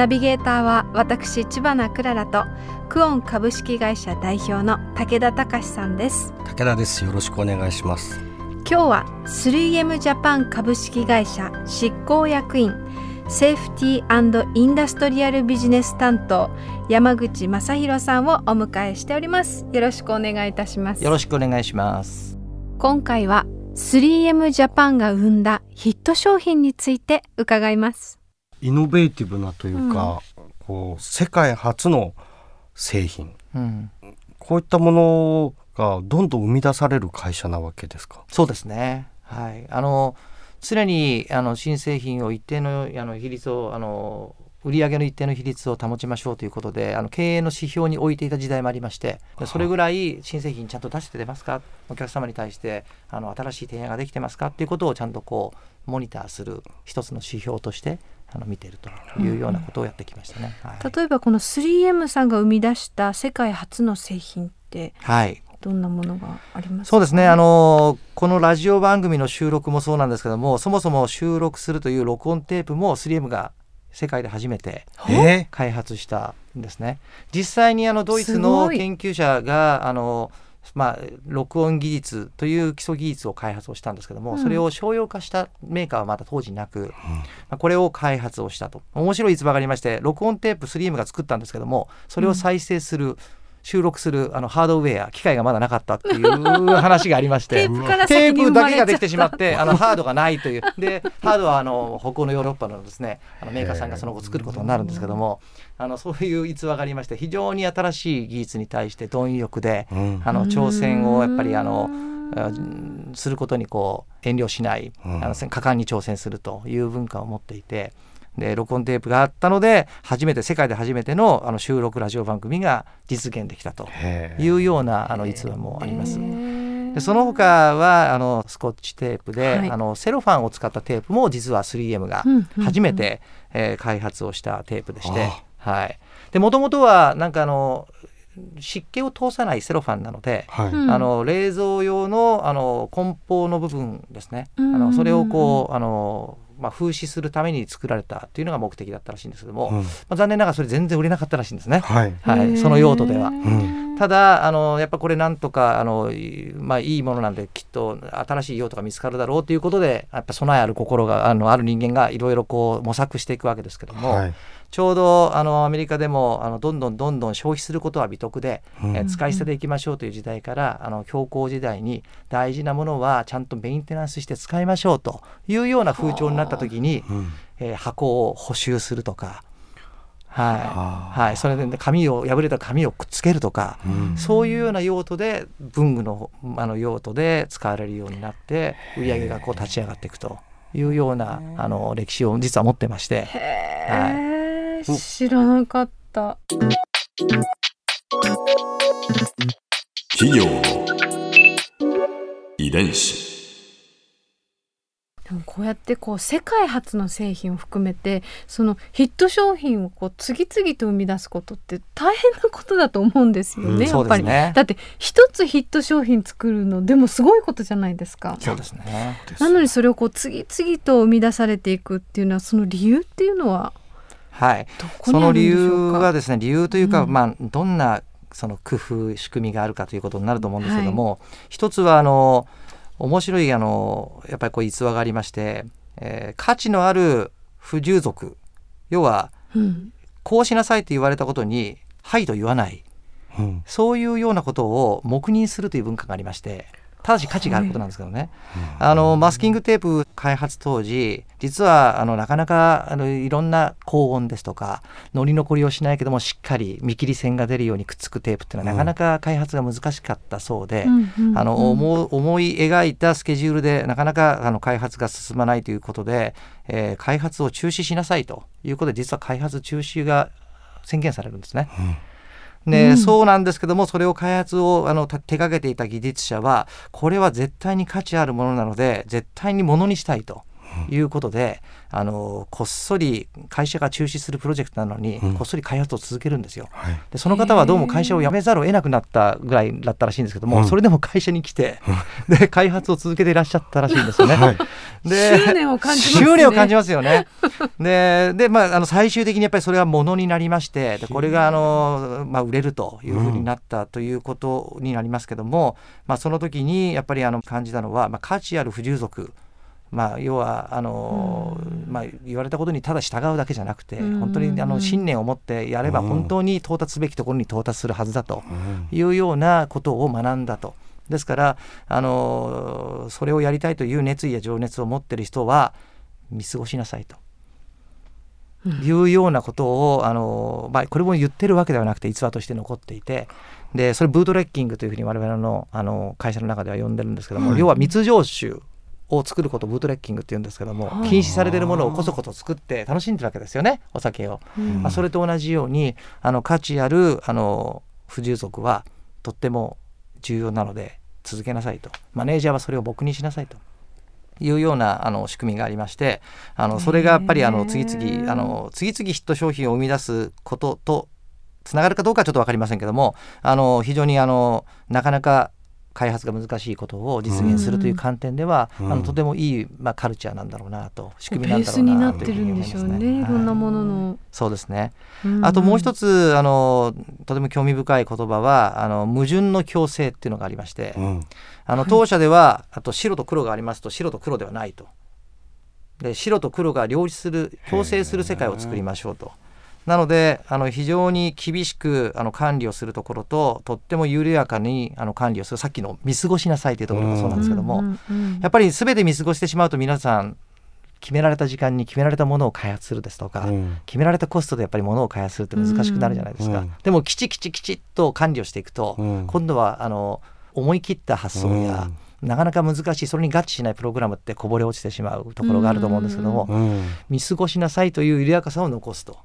ナビゲーターは私千葉なクララとクオン株式会社代表の武田隆さんです。武田です。よろしくお願いします。今日は 3M ジャパン株式会社執行役員セーフティーインダストリアルビジネス担当山口正弘さんをお迎えしております。よろしくお願いいたします。よろしくお願いします今回は 3M ジャパンが生んだヒット商品について伺いますイノベーティブなというか、うん、こう世界初の製品、うん、こういったものがどんどん生み出される会社なわけですか？そうですね。はい。あの常にあの新製品を一定のあの比率をあの売上の一定の比率を保ちましょうということであの経営の指標に置いていた時代もありましてそれぐらい新製品ちゃんと出して出ますか？お客様に対してあの新しい提案ができてますか？っていうことをちゃんとこうモニターする一つの指標としてあの見ているというようなことをやってきましたね、はい、例えばこの 3M さんが生み出した世界初の製品ってはい。どんなものがありますそうですね。あのこのラジオ番組の収録もそうなんですけどもそもそも収録するという録音テープも 3M が世界で初めて開発したんですね。実際にあのドイツの研究者があのまあ、録音技術という基礎技術を開発をしたんですけども、うん、それを商用化したメーカーはまだ当時なく、うん、まあ、これを開発をしたと。面白い逸話がありまして録音テープ 3M が作ったんですけどもそれを再生する収録するあのハードウェア機械がまだなかったっていう話がありまして。テープだけができてしまってあのハードがないという。でハードはあの北欧のヨーロッパのですねあのメーカーさんがその後作ることになるんですけどもあのそういう逸話がありまして非常に新しい技術に対して貪欲で、うん、あの挑戦をやっぱりあのすることにこう遠慮しない、あの果敢に挑戦するという文化を持っていて。で録音テープがあったので初めて世界で初めてのあの収録ラジオ番組が実現できたというようなあの逸話もあります。でその他はあのスコッチテープで、はい、あのセロファンを使ったテープも実は 3M が初めて、うんうんうん、えー、開発をしたテープでして、はい、でもともとはなんかあの湿気を通さないセロファンなので、はい、あの冷蔵用のあの梱包の部分ですね、あのそれをこうあのまあ、風刺するために作られたというのが目的だったらしいんですけども、うん、まあ、残念ながらそれ全然売れなかったらしいんですね、はい、はい、その用途では。うんただあのやっぱこれなんとかあの、まあ、いいものなんできっと新しい用途が見つかるだろうということでやっぱ備えある心があのある人間がいろいろこう模索していくわけですけども、はい、ちょうどあのアメリカでもあのどんどんどんどん消費することは美徳で、うん、え使い捨てでいきましょうという時代からあの強硬時代に大事なものはちゃんとメンテナンスして使いましょうというような風潮になった時に、うん、えー、箱を補修するとかはい、はい、それで、ね、紙を破れた紙をくっつけるとか、うん、そういうような用途で文具のあの用途で使われるようになって売り上げがこう立ち上がっていくというようなあの歴史を実は持ってまして、はい、知らなかった。企業。遺伝子でもこうやってこう世界初の製品を含めてそのヒット商品をこう次々と生み出すことって大変なことだと思うんですよね、うん、やっぱり、ね、だって一つヒット商品作るのでもすごいことじゃないですか。そうですね。なのにそれをこう次々と生み出されていくっていうのはその理由っていうのははいその理由はですね理由というか、うん、まあどんなその工夫仕組みがあるかということになると思うんですけども、はい、一つはあの面白いあのやっぱりこう逸話がありまして、えー、価値のある不従属。要は、うん、こうしなさいと言われたことに「はい」と言わない、うん、そういうようなことを黙認するという文化がありまして。ただし価値があることなんですけどね、あのマスキングテープ開発当時実はあのなかなかあのいろんな高温ですとか乗り残りをしないけどもしっかり見切り線が出るようにくっつくテープっていうのはなかなか開発が難しかったそうで、あの思思い描いたスケジュールでなかなかあの開発が進まないということで、えー、開発を中止しなさいということで実は開発中止が宣言されるんですね。うんで、うん、そうなんですけどもそれを開発をあの手掛けていた技術者はこれは絶対に価値あるものなので絶対にものにしたいと。いうことで、あのこっそり会社が中止するプロジェクトなのに、こっそり開発を続けるんですよ。はい、でその方はどうも会社を辞めざるを得なくなったぐらいだったらしいんですけども、それでも会社に来て、で開発を続けていらっしゃったらしいんですよね。はい、で 執念を感じます、ね、執念を感じますよね。でで、まあ、あの最終的にやっぱりそれはものになりましてでこれがあの、まあ、売れるというふうになったということになりますけども、まあ、その時にやっぱりあの感じたのは、まあ、価値ある不従属まあ、要はあの、まあ、言われたことにただ従うだけじゃなくて、本当にあの信念を持ってやれば本当に到達すべきところに到達するはずだというようなことを学んだと。ですからあのそれをやりたいという熱意や情熱を持ってる人は見過ごしなさいと。いうようなことをあの、まあ、これも言ってるわけではなくて逸話として残っていてでそれブートレッキングというふうに我々のあの会社の中では呼んでるんですけども、要は密常習を作ることをブートレッキングって言うんですけども禁止されてるものをこそこそ作って楽しんでるわけですよねお酒を、うん、まあ、それと同じようにあの価値あるあの不従属はとっても重要なので続けなさいと。マネージャーはそれを僕にしなさいと。いうようなあの仕組みがありましてあのそれがやっぱりあの次々あの次々ヒット商品を生み出すこととつながるかどうかはちょっと分かりませんけどもあの非常にあのなかなか開発が難しいことを実現するという観点では、うん、あのとてもいい、まあ、カルチャーなんだろうなと仕組みなんだろうなというふうに思いますね。い。ろんなものの、そうですね、あともう一つあのとても興味深い言葉はあの矛盾の強制っていうのがありまして、うん、あの当社では、あと白と黒がありますと白と黒ではないと。で白と黒が両立する共生する世界を作りましょうと。なのであの非常に厳しくあの管理をするところととっても緩やかにあの管理をするさっきの見過ごしなさいというところがそうなんですけども、やっぱり全て見過ごしてしまうと皆さん決められた時間に決められたものを開発するですとか、うん、決められたコストでやっぱりものを開発するって難しくなるじゃないですか、うん、でもきちきちきちっと管理をしていくと、うん、今度はあの思い切った発想や、なかなか難しい。それに合致しないプログラムってこぼれ落ちてしまうところがあると思うんですけども、見過ごしなさいという緩やかさを残すと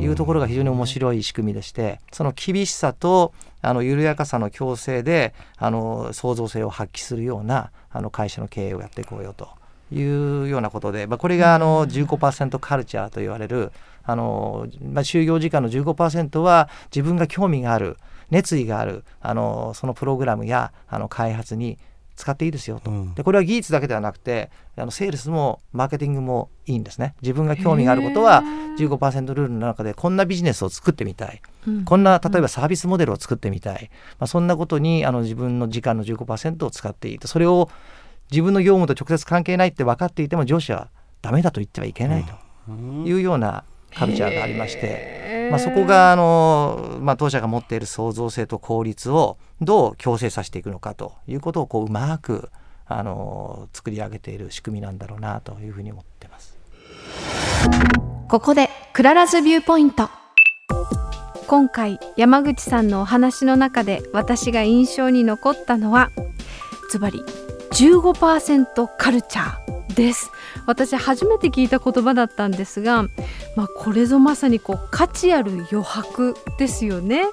いうところが非常に面白い仕組みでしてその厳しさとあの緩やかさの共生であの創造性を発揮するようなあの会社の経営をやっていこうよというようなことで、まあ、これがあの15%カルチャーと言われるあの、まあ、就業時間の15%は自分が興味がある熱意があるあのそのプログラムやあの開発に使っていいですよと、うん、でこれは技術だけではなくてあのセールスもマーケティングもいいんですね。自分が興味があることは15%ルールの中でこんなビジネスを作ってみたい、うん、こんな例えばサービスモデルを作ってみたい、まあ、そんなことにあの自分の時間の15%を使っていいと。それを自分の業務と直接関係ないって分かっていても上司はダメだと言ってはいけないというようなカルチャーがありまして、まあ、そこがあの、まあ、当社が持っている創造性と効率をどう共生させていくのかということをこううまくあの作り上げている仕組みなんだろうなというふうに思ってます。ここで Clara's Viewpoint。今回山口さんのお話の中で私が印象に残ったのはズバリ15%カルチャーです私初めて聞いた言葉だったんですが、まあ、これぞまさにこう価値ある余白ですよね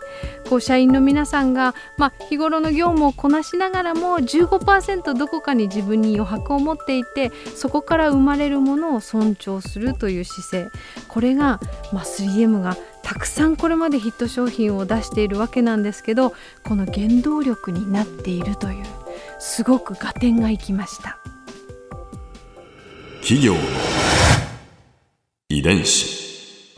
こう社員の皆さんが、まあ、日頃の業務をこなしながらも15%どこかに自分に余白を持っていてそこから生まれるものを尊重するという姿勢これが、まあ、3M がたくさんこれまでヒット商品を出しているわけなんですけどこの原動力になっているというすごく合点がいきました。企業の遺伝子。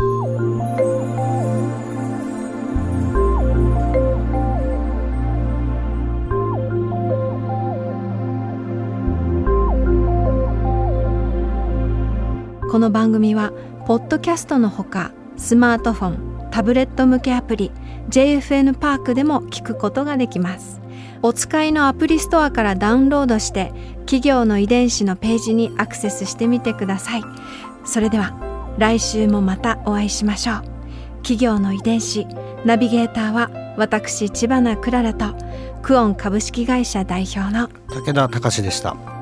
この番組はポッドキャストのほかスマートフォンタブレット向けアプリ JFN パークでも聞くことができます。お使いのアプリストアからダウンロードして企業の遺伝子のページにアクセスしてみてください。それでは来週もまたお会いしましょう。企業の遺伝子ナビゲーターは私千葉なクララとクオン株式会社代表の武田隆でした。